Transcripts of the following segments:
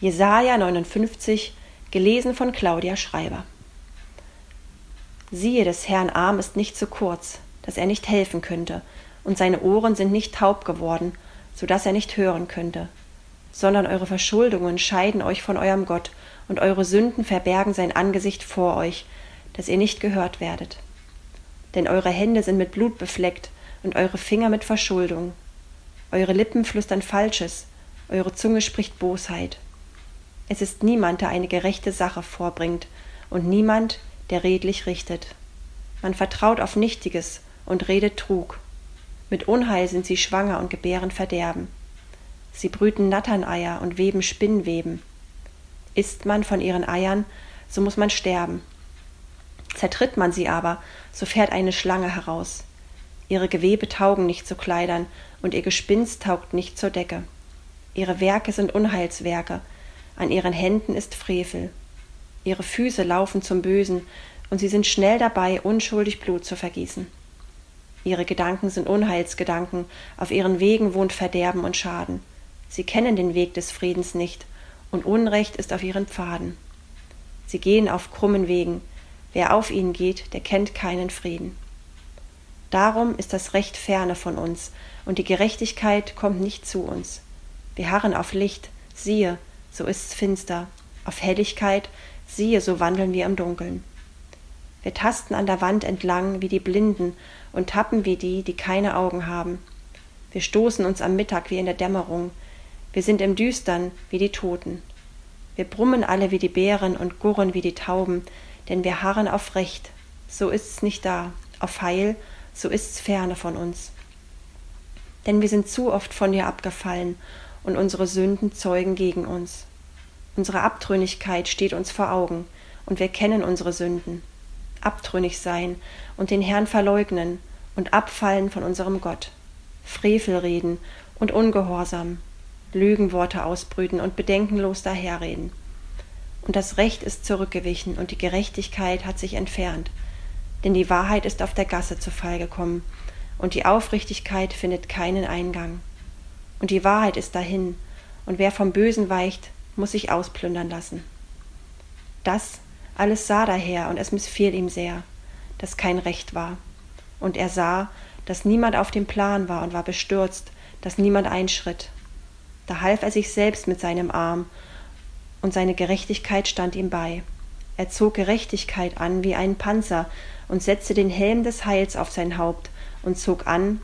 Jesaja 59, gelesen von Claudia Schreiber. Siehe, des Herrn Arm ist nicht zu kurz, dass er nicht helfen könnte, und seine Ohren sind nicht taub geworden, so dass er nicht hören könnte. Sondern eure Verschuldungen scheiden euch von eurem Gott, und eure Sünden verbergen sein Angesicht vor euch, dass ihr nicht gehört werdet. Denn eure Hände sind mit Blut befleckt und eure Finger mit Verschuldung. Eure Lippen flüstern Falsches, eure Zunge spricht Bosheit. Es ist niemand, der eine gerechte Sache vorbringt, und niemand, der redlich richtet. Man vertraut auf Nichtiges und redet Trug. Mit Unheil sind sie schwanger und gebären Verderben. Sie brüten Natterneier und weben Spinnweben. Isst man von ihren Eiern, so muss man sterben. Zertritt man sie aber, so fährt eine Schlange heraus. Ihre Gewebe taugen nicht zu Kleidern, und ihr Gespinst taugt nicht zur Decke. Ihre Werke sind Unheilswerke, an ihren Händen ist Frevel. Ihre Füße laufen zum Bösen, und sie sind schnell dabei, unschuldig Blut zu vergießen. Ihre Gedanken sind Unheilsgedanken, auf ihren Wegen wohnt Verderben und Schaden. Sie kennen den Weg des Friedens nicht, und Unrecht ist auf ihren Pfaden. Sie gehen auf krummen Wegen, wer auf ihnen geht, der kennt keinen Frieden. Darum ist das Recht ferne von uns, und die Gerechtigkeit kommt nicht zu uns. Wir harren auf Licht, siehe, so ist's finster, auf Helligkeit, siehe, so wandeln wir im Dunkeln. Wir tasten an der Wand entlang wie die Blinden und tappen wie die, die keine Augen haben. Wir stoßen uns am Mittag wie in der Dämmerung. Wir sind im Düstern wie die Toten. Wir brummen alle wie die Bären und gurren wie die Tauben, denn wir harren auf Recht. So ist's nicht da, auf Heil, so ist's ferne von uns. Denn wir sind zu oft von dir abgefallen und unsere Sünden zeugen gegen uns. Unsere Abtrünnigkeit steht uns vor Augen, und wir kennen unsere Sünden. Abtrünnig sein und den Herrn verleugnen und abfallen von unserem Gott. Frevel reden und Ungehorsam, Lügenworte ausbrüten und bedenkenlos daherreden. Und das Recht ist zurückgewichen und die Gerechtigkeit hat sich entfernt, denn die Wahrheit ist auf der Gasse zu Fall gekommen, und die Aufrichtigkeit findet keinen Eingang und die Wahrheit ist dahin, und wer vom Bösen weicht, muss sich ausplündern lassen. Das alles sah daher, und es missfiel ihm sehr, dass kein Recht war. Und er sah, dass niemand auf dem Plan war und war bestürzt, dass niemand einschritt. Da half er sich selbst mit seinem Arm, und seine Gerechtigkeit stand ihm bei. Er zog Gerechtigkeit an wie einen Panzer und setzte den Helm des Heils auf sein Haupt und zog an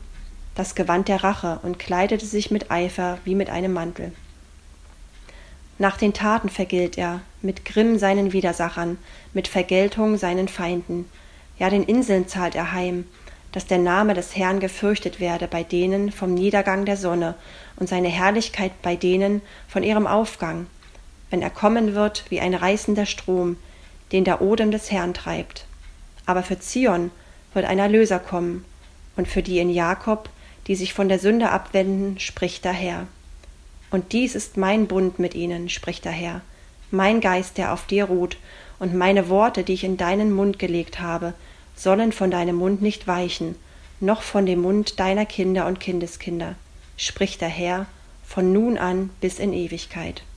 das Gewand der Rache und kleidete sich mit Eifer wie mit einem Mantel. Nach den Taten vergilt er, mit Grimm seinen Widersachern, mit Vergeltung seinen Feinden. Ja, den Inseln zahlt er heim, dass der Name des Herrn gefürchtet werde bei denen vom Niedergang der Sonne und seine Herrlichkeit bei denen von ihrem Aufgang, wenn er kommen wird wie ein reißender Strom, den der Odem des Herrn treibt. Aber für Zion wird ein Erlöser kommen, und für die in Jakob die sich von der Sünde abwenden, spricht der Herr. Und dies ist mein Bund mit ihnen, spricht der Herr, mein Geist, der auf dir ruht, und meine Worte, die ich in deinen Mund gelegt habe, sollen von deinem Mund nicht weichen, noch von dem Mund deiner Kinder und Kindeskinder, spricht der Herr, von nun an bis in Ewigkeit.